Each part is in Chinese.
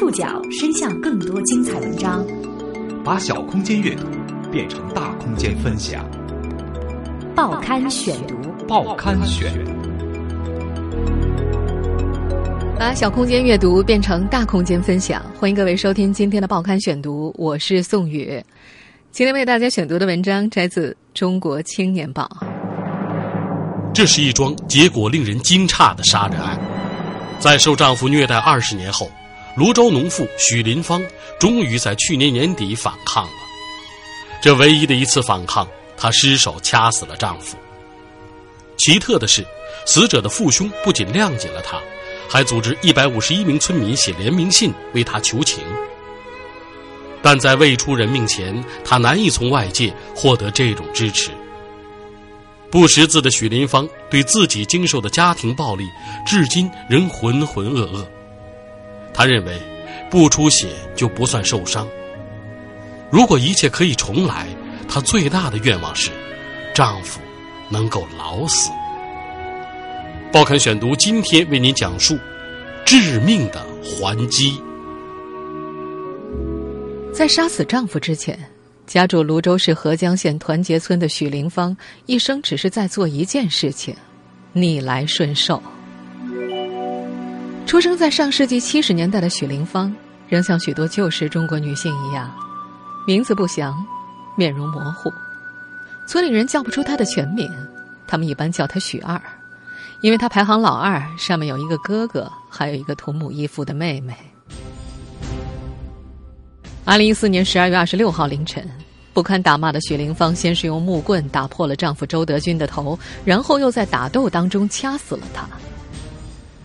触角伸向更多精彩文章，把小空间阅读变成大空间分享。报刊选读，报刊选。把小空间阅读变成大空间分享，欢迎各位收听今天的报刊选读，我是宋宇。今天为大家选读的文章摘自《中国青年报》。这是一桩结果令人惊诧的杀人案，在受丈夫虐待二十年后。泸州农妇许林芳终于在去年年底反抗了。这唯一的一次反抗，她失手掐死了丈夫。奇特的是，死者的父兄不仅谅解了她，还组织一百五十一名村民写联名信为她求情。但在未出人命前，她难以从外界获得这种支持。不识字的许林芳对自己经受的家庭暴力，至今仍浑浑噩噩。他认为，不出血就不算受伤。如果一切可以重来，她最大的愿望是，丈夫能够老死。报刊选读今天为您讲述致命的还击。在杀死丈夫之前，家住泸州市合江县团结村的许林芳，一生只是在做一件事情：逆来顺受。出生在上世纪七十年代的许玲芳，仍像许多旧时中国女性一样，名字不详，面容模糊。村里人叫不出她的全名，他们一般叫她许二，因为她排行老二，上面有一个哥哥，还有一个同母异父的妹妹。二零一四年十二月二十六号凌晨，不堪打骂的许灵芳先是用木棍打破了丈夫周德军的头，然后又在打斗当中掐死了他。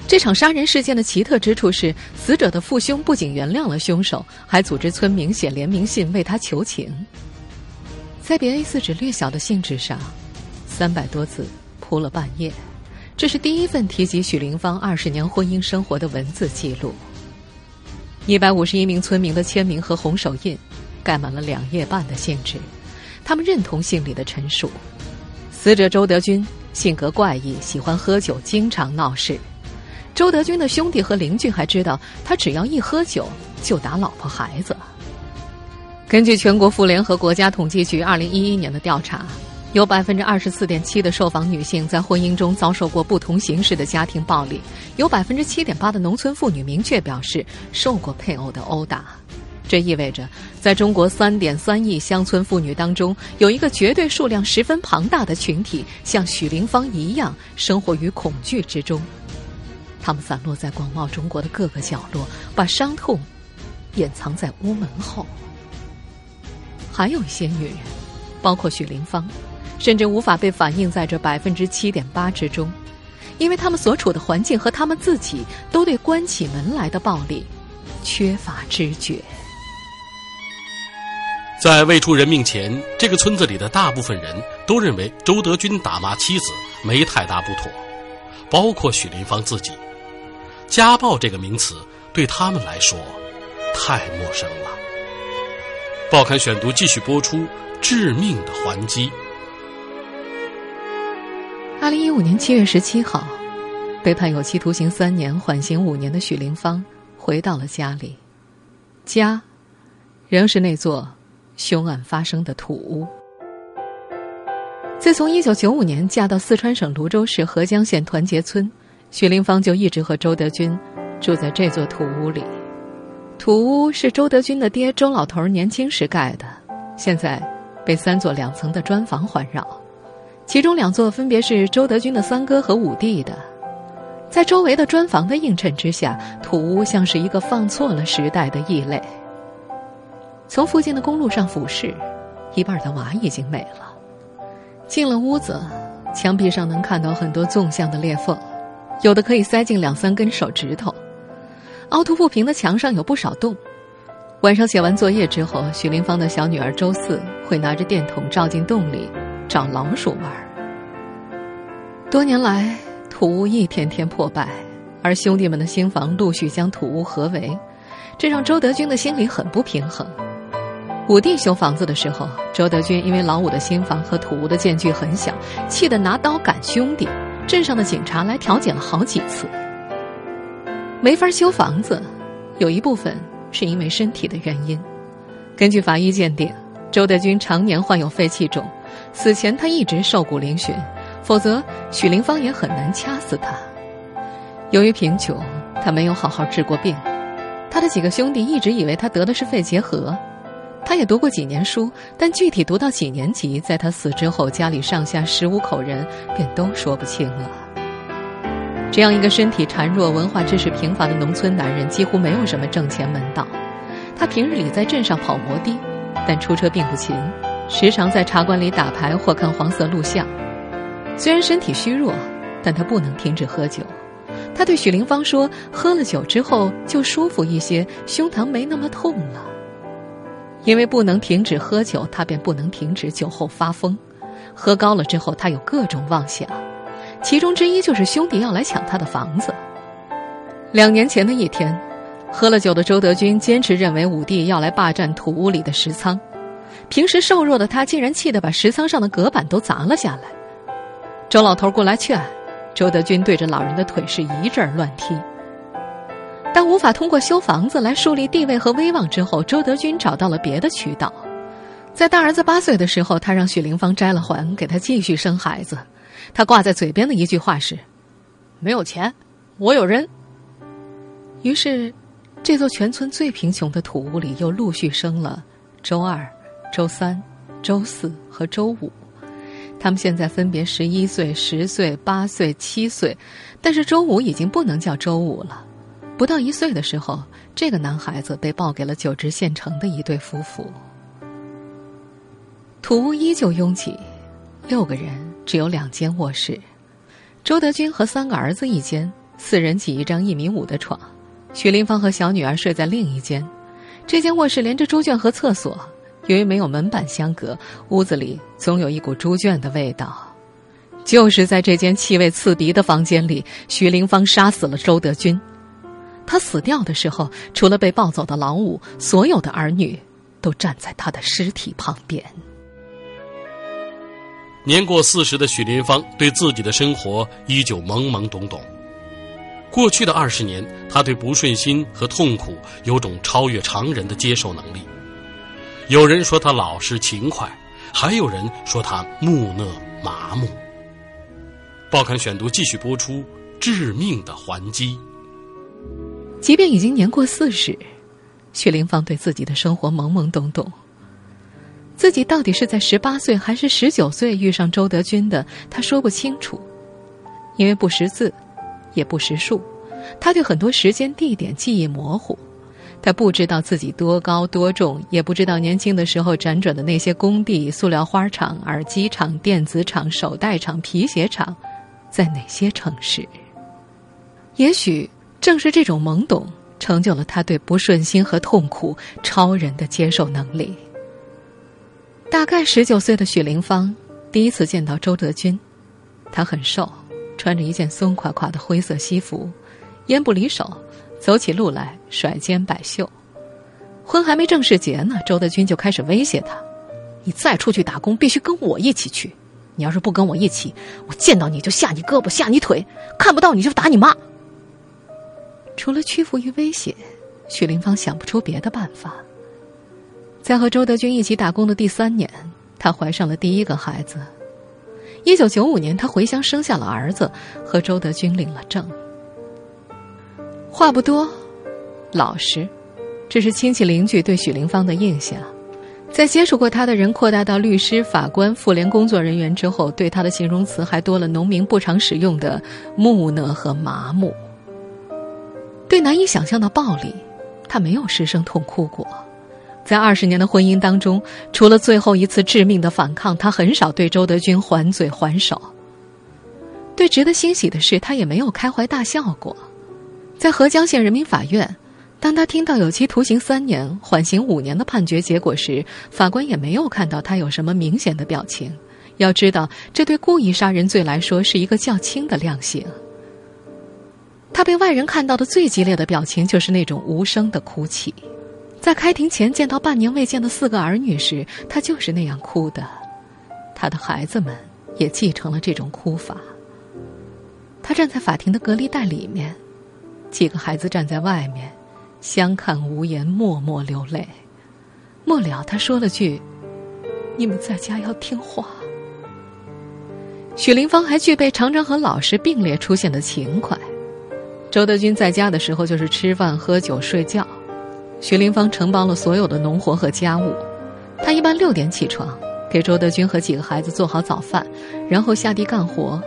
这场杀人事件的奇特之处是，死者的父兄不仅原谅了凶手，还组织村民写联名信为他求情。在比 A4 纸略小的信纸上，三百多字铺了半夜，这是第一份提及许玲芳二十年婚姻生活的文字记录。一百五十一名村民的签名和红手印，盖满了两页半的信纸。他们认同信里的陈述：死者周德军性格怪异，喜欢喝酒，经常闹事。周德军的兄弟和邻居还知道，他只要一喝酒就打老婆孩子。根据全国妇联和国家统计局二零一一年的调查，有百分之二十四点七的受访女性在婚姻中遭受过不同形式的家庭暴力，有百分之七点八的农村妇女明确表示受过配偶的殴打。这意味着，在中国三点三亿乡村妇女当中，有一个绝对数量十分庞大的群体，像许玲芳一样生活于恐惧之中。他们散落在广袤中国的各个角落，把伤痛掩藏在屋门后。还有一些女人，包括许林芳，甚至无法被反映在这百分之七点八之中，因为他们所处的环境和他们自己都对关起门来的暴力缺乏知觉。在未出人命前，这个村子里的大部分人都认为周德军打骂妻子没太大不妥，包括许林芳自己。家暴这个名词对他们来说太陌生了。报刊选读继续播出《致命的还击》。二零一五年七月十七号，被判有期徒刑三年、缓刑五年的许林芳回到了家里，家仍是那座凶案发生的土屋。自从一九九五年嫁到四川省泸州市合江县团结村。许林芳就一直和周德军住在这座土屋里。土屋是周德军的爹周老头年轻时盖的，现在被三座两层的砖房环绕，其中两座分别是周德军的三哥和五弟的。在周围的砖房的映衬之下，土屋像是一个放错了时代的异类。从附近的公路上俯视，一半的瓦已经没了。进了屋子，墙壁上能看到很多纵向的裂缝。有的可以塞进两三根手指头，凹凸不平的墙上有不少洞。晚上写完作业之后，许林芳的小女儿周四会拿着电筒照进洞里找老鼠玩。多年来，土屋一天天破败，而兄弟们的新房陆续将土屋合围，这让周德军的心里很不平衡。五弟修房子的时候，周德军因为老五的新房和土屋的间距很小，气得拿刀赶兄弟。镇上的警察来调解了好几次，没法修房子，有一部分是因为身体的原因。根据法医鉴定，周德军常年患有肺气肿，死前他一直瘦骨嶙峋，否则许林芳也很难掐死他。由于贫穷，他没有好好治过病。他的几个兄弟一直以为他得的是肺结核。他也读过几年书，但具体读到几年级，在他死之后，家里上下十五口人便都说不清了。这样一个身体孱弱、文化知识贫乏的农村男人，几乎没有什么挣钱门道。他平日里在镇上跑摩的，但出车并不勤，时常在茶馆里打牌或看黄色录像。虽然身体虚弱，但他不能停止喝酒。他对许灵芳说：“喝了酒之后就舒服一些，胸膛没那么痛了。”因为不能停止喝酒，他便不能停止酒后发疯。喝高了之后，他有各种妄想，其中之一就是兄弟要来抢他的房子。两年前的一天，喝了酒的周德军坚持认为五弟要来霸占土屋里的石仓，平时瘦弱的他竟然气得把石仓上的隔板都砸了下来。周老头过来劝。周德军对着老人的腿是一阵乱踢。当无法通过修房子来树立地位和威望之后，周德军找到了别的渠道。在大儿子八岁的时候，他让许灵芳摘了环，给他继续生孩子。他挂在嘴边的一句话是：“没有钱，我有人。”于是，这座全村最贫穷的土屋里又陆续生了周二、周三、周四和周五。他们现在分别十一岁、十岁、八岁、七岁，但是周五已经不能叫周五了。不到一岁的时候，这个男孩子被抱给了九直县城的一对夫妇。土屋依旧拥挤，六个人只有两间卧室，周德军和三个儿子一间，四人挤一张一米五的床，许林芳和小女儿睡在另一间。这间卧室连着猪圈和厕所。由于没有门板相隔，屋子里总有一股猪圈的味道。就是在这间气味刺鼻的房间里，徐林芳杀死了周德军。他死掉的时候，除了被抱走的老五，所有的儿女都站在他的尸体旁边。年过四十的许林芳对自己的生活依旧懵懵懂懂。过去的二十年，他对不顺心和痛苦有种超越常人的接受能力。有人说他老实勤快，还有人说他木讷麻木。报刊选读继续播出《致命的还击》。即便已经年过四十，薛灵芳对自己的生活懵懵懂懂。自己到底是在十八岁还是十九岁遇上周德军的，他说不清楚，因为不识字，也不识数，他对很多时间地点记忆模糊。他不知道自己多高多重，也不知道年轻的时候辗转的那些工地、塑料花厂、耳机厂、电子厂、手袋厂、皮鞋厂，在哪些城市。也许正是这种懵懂，成就了他对不顺心和痛苦超人的接受能力。大概十九岁的许凌芳第一次见到周德军，他很瘦，穿着一件松垮垮的灰色西服，烟不离手。走起路来甩肩摆袖，婚还没正式结呢，周德军就开始威胁他：“你再出去打工，必须跟我一起去。你要是不跟我一起，我见到你就下你胳膊下你腿，看不到你就打你妈。”除了屈服于威胁，许林芳想不出别的办法。在和周德军一起打工的第三年，她怀上了第一个孩子。一九九五年，她回乡生下了儿子，和周德军领了证。话不多，老实，这是亲戚邻居对许灵芳的印象。在接触过他的人扩大到律师、法官、妇联工作人员之后，对他的形容词还多了农民不常使用的木讷和麻木。对难以想象的暴力，他没有失声痛哭过。在二十年的婚姻当中，除了最后一次致命的反抗，他很少对周德军还嘴还手。对值得欣喜的是，他也没有开怀大笑过。在合江县人民法院，当他听到有期徒刑三年、缓刑五年的判决结果时，法官也没有看到他有什么明显的表情。要知道，这对故意杀人罪来说是一个较轻的量刑。他被外人看到的最激烈的表情就是那种无声的哭泣。在开庭前见到半年未见的四个儿女时，他就是那样哭的。他的孩子们也继承了这种哭法。他站在法庭的隔离带里面。几个孩子站在外面，相看无言，默默流泪。末了，他说了句：“你们在家要听话。”许林芳还具备常常和老师并列出现的勤快。周德军在家的时候就是吃饭、喝酒、睡觉，徐林芳承包了所有的农活和家务。他一般六点起床，给周德军和几个孩子做好早饭，然后下地干活。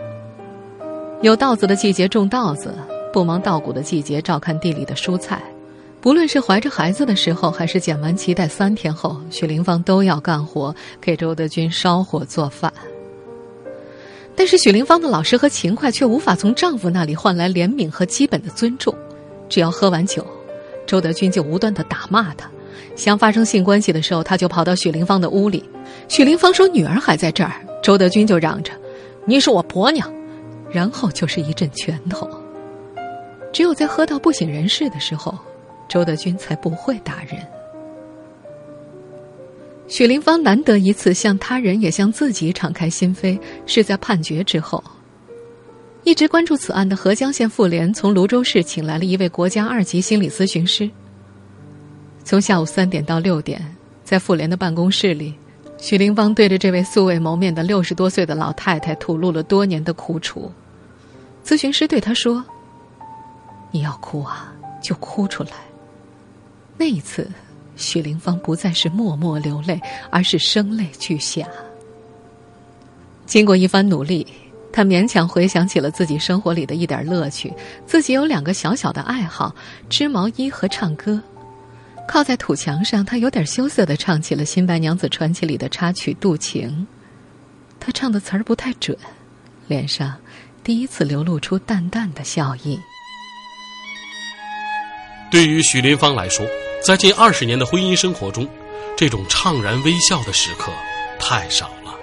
有稻子的季节种稻子，不忙稻谷的季节照看地里的蔬菜。不论是怀着孩子的时候，还是剪完脐带三天后，许林芳都要干活，给周德军烧火做饭。但是许林芳的老实和勤快却无法从丈夫那里换来怜悯和基本的尊重。只要喝完酒，周德军就无端的打骂她。想发生性关系的时候，他就跑到许林芳的屋里。许林芳说：“女儿还在这儿。”周德军就嚷着：“你是我婆娘。”然后就是一阵拳头。只有在喝到不省人事的时候，周德军才不会打人。许林芳难得一次向他人也向自己敞开心扉，是在判决之后。一直关注此案的合江县妇联从泸州市请来了一位国家二级心理咨询师。从下午三点到六点，在妇联的办公室里，许林芳对着这位素未谋面的六十多岁的老太太吐露了多年的苦楚。咨询师对她说：“你要哭啊，就哭出来。”那一次。许林芳不再是默默流泪，而是声泪俱下。经过一番努力，她勉强回想起了自己生活里的一点乐趣。自己有两个小小的爱好：织毛衣和唱歌。靠在土墙上，她有点羞涩的唱起了《新白娘子传奇》里的插曲《渡情》。她唱的词儿不太准，脸上第一次流露出淡淡的笑意。对于许林芳来说。在近二十年的婚姻生活中，这种怅然微笑的时刻太少了。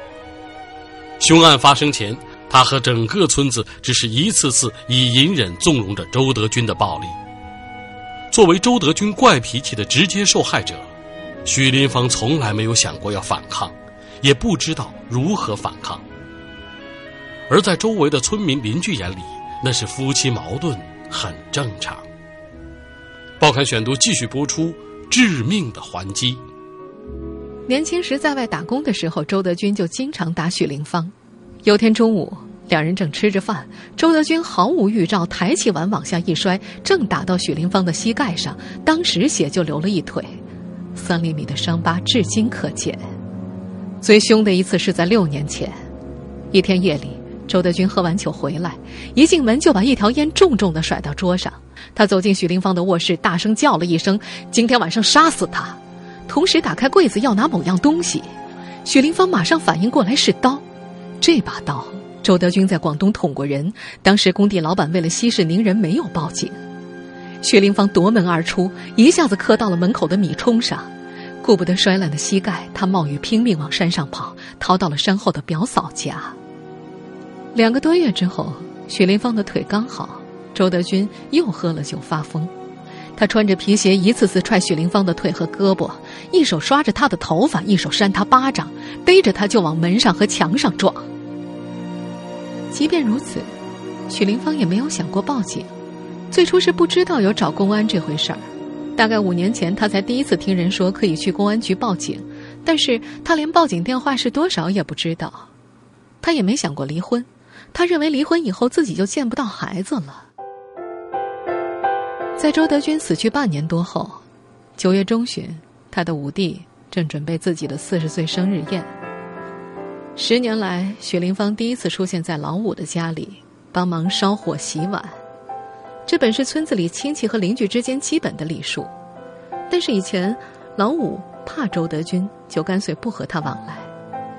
凶案发生前，他和整个村子只是一次次以隐忍纵容着周德军的暴力。作为周德军怪脾气的直接受害者，许林芳从来没有想过要反抗，也不知道如何反抗。而在周围的村民邻居眼里，那是夫妻矛盾很正常。报刊选读继续播出：致命的还击。年轻时在外打工的时候，周德军就经常打许林芳。有天中午，两人正吃着饭，周德军毫无预兆，抬起碗往下一摔，正打到许林芳的膝盖上，当时血就流了一腿，三厘米的伤疤至今可见。最凶的一次是在六年前，一天夜里，周德军喝完酒回来，一进门就把一条烟重重的甩到桌上。他走进许林芳的卧室，大声叫了一声：“今天晚上杀死他！”同时打开柜子要拿某样东西。许林芳马上反应过来是刀，这把刀周德军在广东捅过人。当时工地老板为了息事宁人，没有报警。许林芳夺门而出，一下子磕到了门口的米冲上，顾不得摔烂的膝盖，他冒雨拼命往山上跑，逃到了山后的表嫂家。两个多月之后，许林芳的腿刚好。周德军又喝了酒发疯，他穿着皮鞋一次次踹许林芳的腿和胳膊，一手刷着她的头发，一手扇她巴掌，背着她就往门上和墙上撞。即便如此，许林芳也没有想过报警。最初是不知道有找公安这回事儿，大概五年前他才第一次听人说可以去公安局报警，但是他连报警电话是多少也不知道。他也没想过离婚，他认为离婚以后自己就见不到孩子了。在周德军死去半年多后，九月中旬，他的五弟正准备自己的四十岁生日宴。十年来，许林芳第一次出现在老五的家里，帮忙烧火洗碗。这本是村子里亲戚和邻居之间基本的礼数，但是以前老五怕周德军，就干脆不和他往来。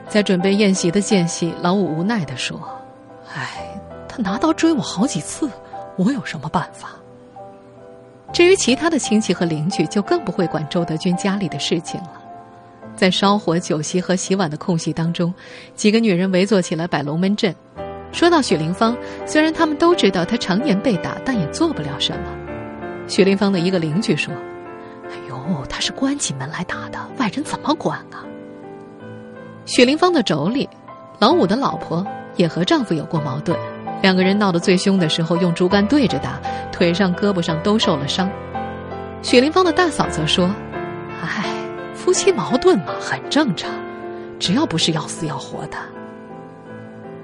在准备宴席的间隙，老五无奈地说：“哎，他拿刀追我好几次，我有什么办法？”至于其他的亲戚和邻居，就更不会管周德军家里的事情了。在烧火、酒席和洗碗的空隙当中，几个女人围坐起来摆龙门阵。说到许林芳，虽然他们都知道她常年被打，但也做不了什么。许林芳的一个邻居说：“哎呦，她是关起门来打的，外人怎么管啊？”许林芳的妯娌，老五的老婆，也和丈夫有过矛盾。两个人闹得最凶的时候，用竹竿对着打，腿上、胳膊上都受了伤。许林芳的大嫂则说：“哎，夫妻矛盾嘛，很正常，只要不是要死要活的。”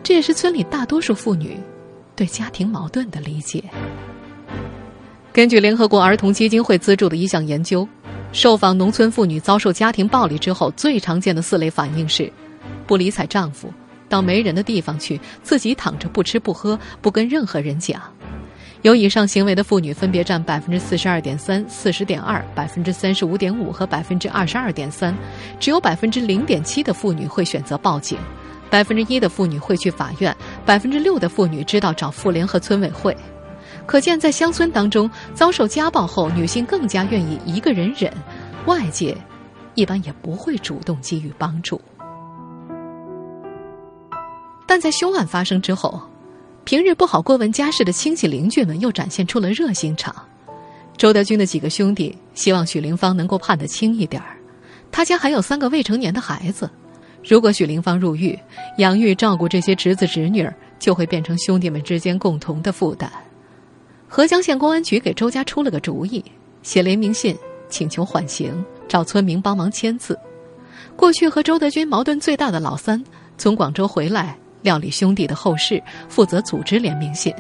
这也是村里大多数妇女对家庭矛盾的理解。根据联合国儿童基金会资助的一项研究，受访农村妇女遭受家庭暴力之后，最常见的四类反应是：不理睬丈夫，到没人的地方去，自己躺着不吃不喝，不跟任何人讲。有以上行为的妇女分别占百分之四十二点三、四十点二、百分之三十五点五和百分之二十二点三，只有百分之零点七的妇女会选择报警，百分之一的妇女会去法院，百分之六的妇女知道找妇联和村委会。可见，在乡村当中，遭受家暴后，女性更加愿意一个人忍，外界一般也不会主动给予帮助。但在凶案发生之后，平日不好过问家事的亲戚邻居们又展现出了热心肠。周德军的几个兄弟希望许林芳能够判得轻一点儿，他家还有三个未成年的孩子，如果许林芳入狱，养育照顾这些侄子侄女儿就会变成兄弟们之间共同的负担。合江县公安局给周家出了个主意，写联名信请求缓刑，找村民帮忙签字。过去和周德军矛盾最大的老三从广州回来，料理兄弟的后事，负责组织联名信。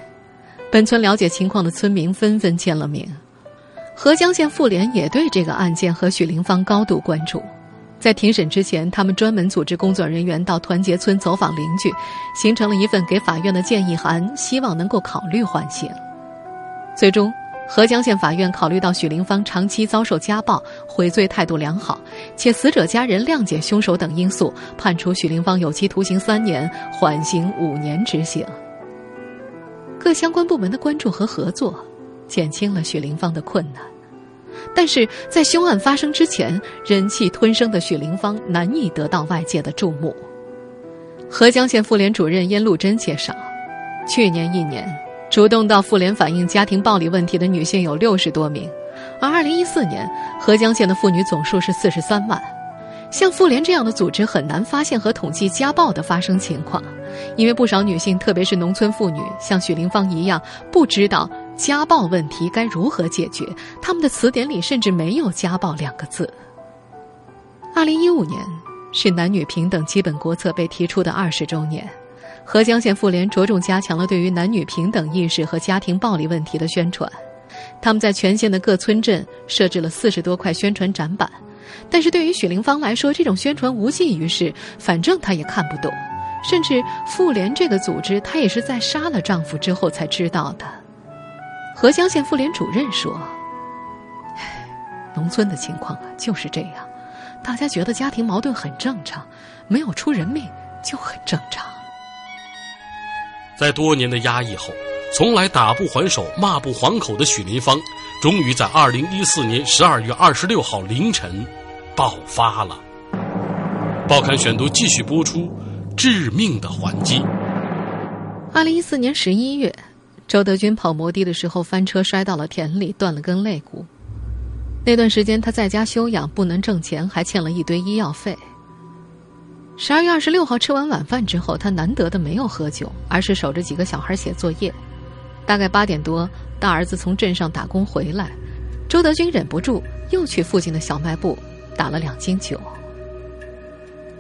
本村了解情况的村民纷纷签了名。合江县妇联也对这个案件和许林芳高度关注，在庭审之前，他们专门组织工作人员到团结村走访邻居，形成了一份给法院的建议函，希望能够考虑缓刑。最终，合江县法院考虑到许林芳长期遭受家暴、悔罪态度良好，且死者家人谅解凶手等因素，判处许林芳有期徒刑三年，缓刑五年执行。各相关部门的关注和合作，减轻了许林芳的困难。但是在凶案发生之前，忍气吞声的许林芳难以得到外界的注目。合江县妇联主任燕露珍介绍，去年一年。主动到妇联反映家庭暴力问题的女性有六十多名，而二零一四年合江县的妇女总数是四十三万。像妇联这样的组织很难发现和统计家暴的发生情况，因为不少女性，特别是农村妇女，像许林芳一样，不知道家暴问题该如何解决，他们的词典里甚至没有“家暴”两个字。二零一五年是男女平等基本国策被提出的二十周年。合江县妇联着重加强了对于男女平等意识和家庭暴力问题的宣传，他们在全县的各村镇设置了四十多块宣传展板。但是对于许林芳来说，这种宣传无济于事，反正她也看不懂。甚至妇联这个组织，她也是在杀了丈夫之后才知道的。合江县妇联主任说：“农村的情况啊就是这样，大家觉得家庭矛盾很正常，没有出人命就很正常。”在多年的压抑后，从来打不还手、骂不还口的许林芳，终于在二零一四年十二月二十六号凌晨爆发了。报刊选读继续播出：致命的还击。二零一四年十一月，周德军跑摩的的时候翻车摔到了田里，断了根肋骨。那段时间他在家休养，不能挣钱，还欠了一堆医药费。十二月二十六号吃完晚饭之后，他难得的没有喝酒，而是守着几个小孩写作业。大概八点多，大儿子从镇上打工回来，周德军忍不住又去附近的小卖部打了两斤酒。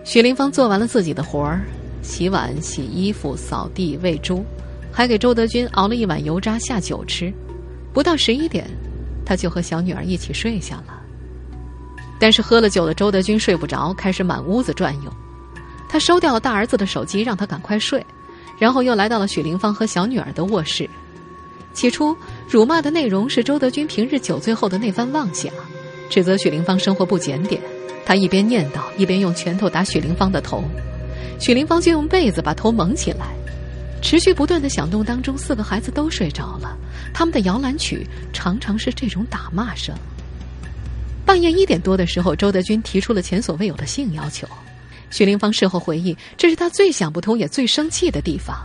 许林芳做完了自己的活儿，洗碗、洗衣服、扫地、喂猪，还给周德军熬了一碗油渣下酒吃。不到十一点，他就和小女儿一起睡下了。但是喝了酒的周德军睡不着，开始满屋子转悠。他收掉了大儿子的手机，让他赶快睡，然后又来到了许林芳和小女儿的卧室。起初，辱骂的内容是周德军平日酒醉后的那番妄想，指责许林芳生活不检点。他一边念叨，一边用拳头打许林芳的头。许林芳就用被子把头蒙起来。持续不断的响动当中，四个孩子都睡着了。他们的摇篮曲常常是这种打骂声。半夜一点多的时候，周德军提出了前所未有的性要求。许林芳事后回忆，这是她最想不通也最生气的地方。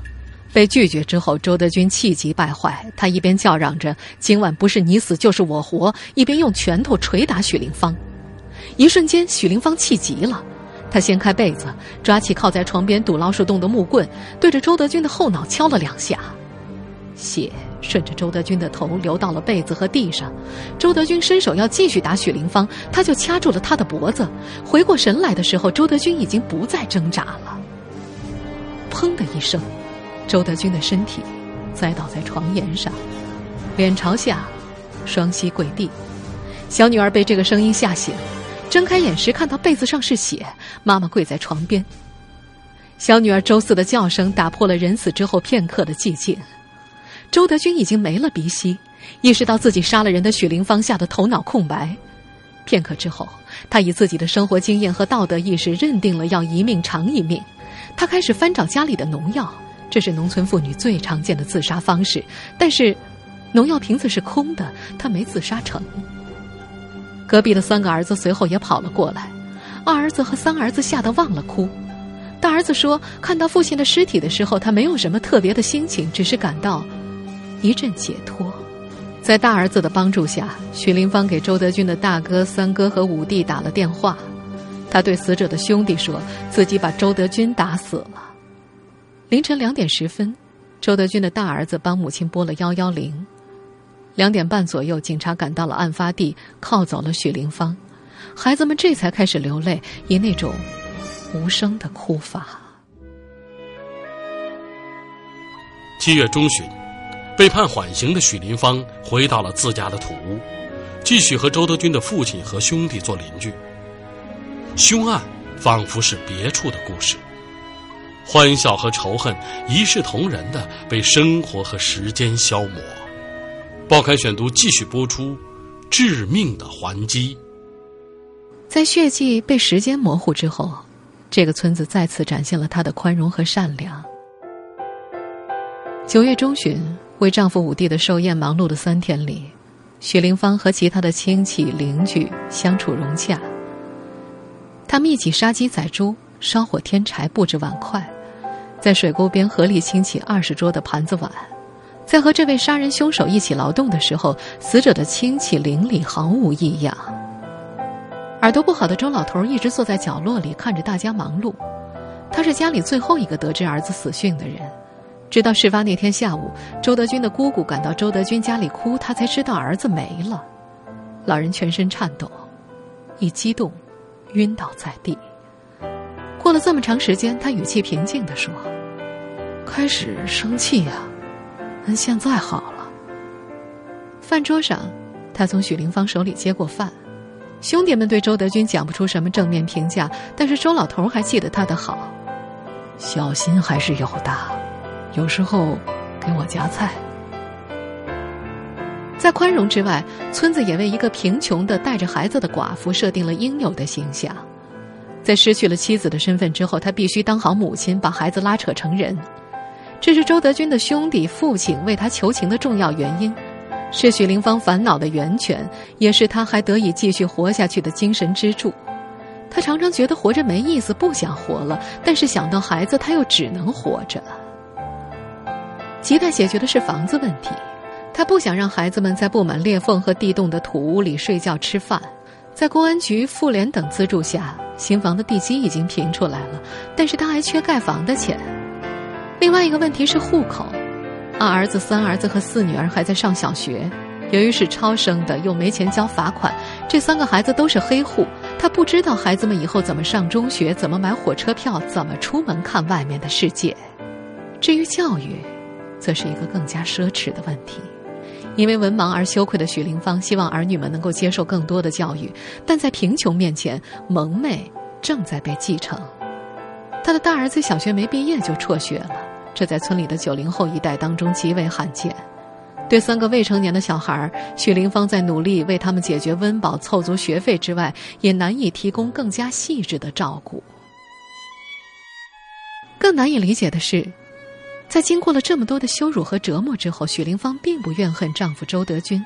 被拒绝之后，周德军气急败坏，他一边叫嚷着“今晚不是你死就是我活”，一边用拳头捶打许林芳。一瞬间，许林芳气急了，她掀开被子，抓起靠在床边堵老鼠洞的木棍，对着周德军的后脑敲了两下。血顺着周德军的头流到了被子和地上。周德军伸手要继续打许林芳，他就掐住了他的脖子。回过神来的时候，周德军已经不再挣扎了。砰的一声，周德军的身体栽倒在床沿上，脸朝下，双膝跪地。小女儿被这个声音吓醒，睁开眼时看到被子上是血，妈妈跪在床边。小女儿周四的叫声打破了人死之后片刻的寂静。周德军已经没了鼻息，意识到自己杀了人的许林芳吓得头脑空白。片刻之后，他以自己的生活经验和道德意识认定了要一命偿一命。他开始翻找家里的农药，这是农村妇女最常见的自杀方式。但是，农药瓶子是空的，他没自杀成。隔壁的三个儿子随后也跑了过来，二儿子和三儿子吓得忘了哭。大儿子说：“看到父亲的尸体的时候，他没有什么特别的心情，只是感到一阵解脱。”在大儿子的帮助下，许林芳给周德军的大哥、三哥和五弟打了电话。他对死者的兄弟说自己把周德军打死了。凌晨两点十分，周德军的大儿子帮母亲拨了幺幺零。两点半左右，警察赶到了案发地，铐走了许林芳。孩子们这才开始流泪，以那种无声的哭法。七月中旬，被判缓刑的许林芳回到了自家的土屋，继续和周德军的父亲和兄弟做邻居。凶案仿佛是别处的故事，欢笑和仇恨一视同仁的被生活和时间消磨。报刊选读继续播出，《致命的还击》。在血迹被时间模糊之后，这个村子再次展现了他的宽容和善良。九月中旬，为丈夫武帝的寿宴忙碌的三天里，许林芳和其他的亲戚邻居相处融洽。他们一起杀鸡宰猪，烧火添柴，布置碗筷，在水沟边合力清洗二十桌的盘子碗。在和这位杀人凶手一起劳动的时候，死者的亲戚邻里毫无异样。耳朵不好的周老头一直坐在角落里看着大家忙碌。他是家里最后一个得知儿子死讯的人，直到事发那天下午，周德军的姑姑赶到周德军家里哭，他才知道儿子没了。老人全身颤抖，一激动，晕倒在地。过了这么长时间，他语气平静地说：“开始生气呀。”现在好了。饭桌上，他从许林芳手里接过饭。兄弟们对周德军讲不出什么正面评价，但是周老头还记得他的好。小心还是有的，有时候给我夹菜。在宽容之外，村子也为一个贫穷的带着孩子的寡妇设定了应有的形象。在失去了妻子的身份之后，他必须当好母亲，把孩子拉扯成人。这是周德军的兄弟、父亲为他求情的重要原因，是许林芳烦恼的源泉，也是他还得以继续活下去的精神支柱。他常常觉得活着没意思，不想活了，但是想到孩子，他又只能活着。亟待解决的是房子问题，他不想让孩子们在布满裂缝和地洞的土屋里睡觉吃饭。在公安局、妇联等资助下，新房的地基已经平出来了，但是他还缺盖房的钱。另外一个问题是户口，二儿子、三儿子和四女儿还在上小学，由于是超生的，又没钱交罚款，这三个孩子都是黑户。他不知道孩子们以后怎么上中学，怎么买火车票，怎么出门看外面的世界。至于教育，则是一个更加奢侈的问题。因为文盲而羞愧的许林芳，希望儿女们能够接受更多的教育，但在贫穷面前，蒙昧正在被继承。他的大儿子小学没毕业就辍学了。这在村里的九零后一代当中极为罕见。对三个未成年的小孩，许林芳在努力为他们解决温饱、凑足学费之外，也难以提供更加细致的照顾。更难以理解的是，在经过了这么多的羞辱和折磨之后，许林芳并不怨恨丈夫周德军，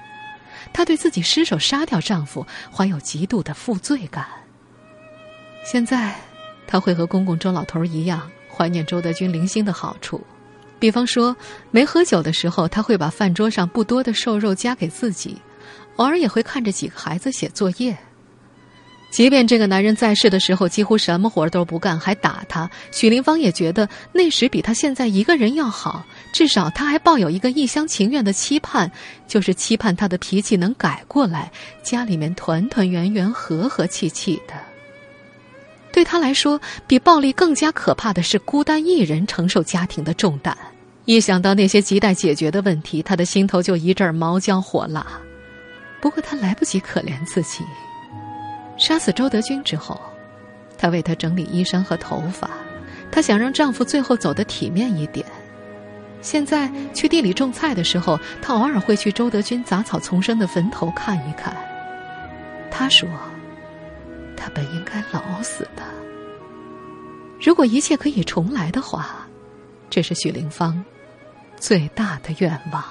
她对自己失手杀掉丈夫怀有极度的负罪感。现在，她会和公公周老头一样。怀念周德军零星的好处，比方说没喝酒的时候，他会把饭桌上不多的瘦肉夹给自己，偶尔也会看着几个孩子写作业。即便这个男人在世的时候几乎什么活都不干，还打他，许林芳也觉得那时比他现在一个人要好。至少他还抱有一个一厢情愿的期盼，就是期盼他的脾气能改过来，家里面团团圆圆、和和气气的。对他来说，比暴力更加可怕的是孤单一人承受家庭的重担。一想到那些亟待解决的问题，他的心头就一阵毛焦火辣。不过他来不及可怜自己。杀死周德军之后，她为他整理衣衫和头发，她想让丈夫最后走得体面一点。现在去地里种菜的时候，她偶尔会去周德军杂草丛生的坟头看一看。她说：“他本应该老死的。如果一切可以重来的话，这是许灵芳最大的愿望。”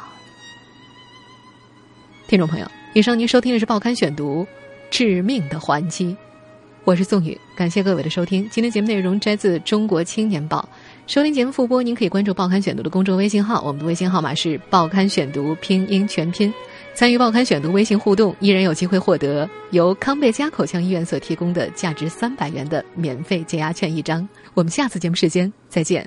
听众朋友，以上您收听的是《报刊选读》。致命的还击，我是宋宇，感谢各位的收听。今天节目内容摘自《中国青年报》，收听节目复播，您可以关注《报刊选读》的公众微信号，我们的微信号码是《报刊选读》拼音全拼。参与《报刊选读》微信互动，依然有机会获得由康贝佳口腔医院所提供的价值三百元的免费解压券一张。我们下次节目时间再见。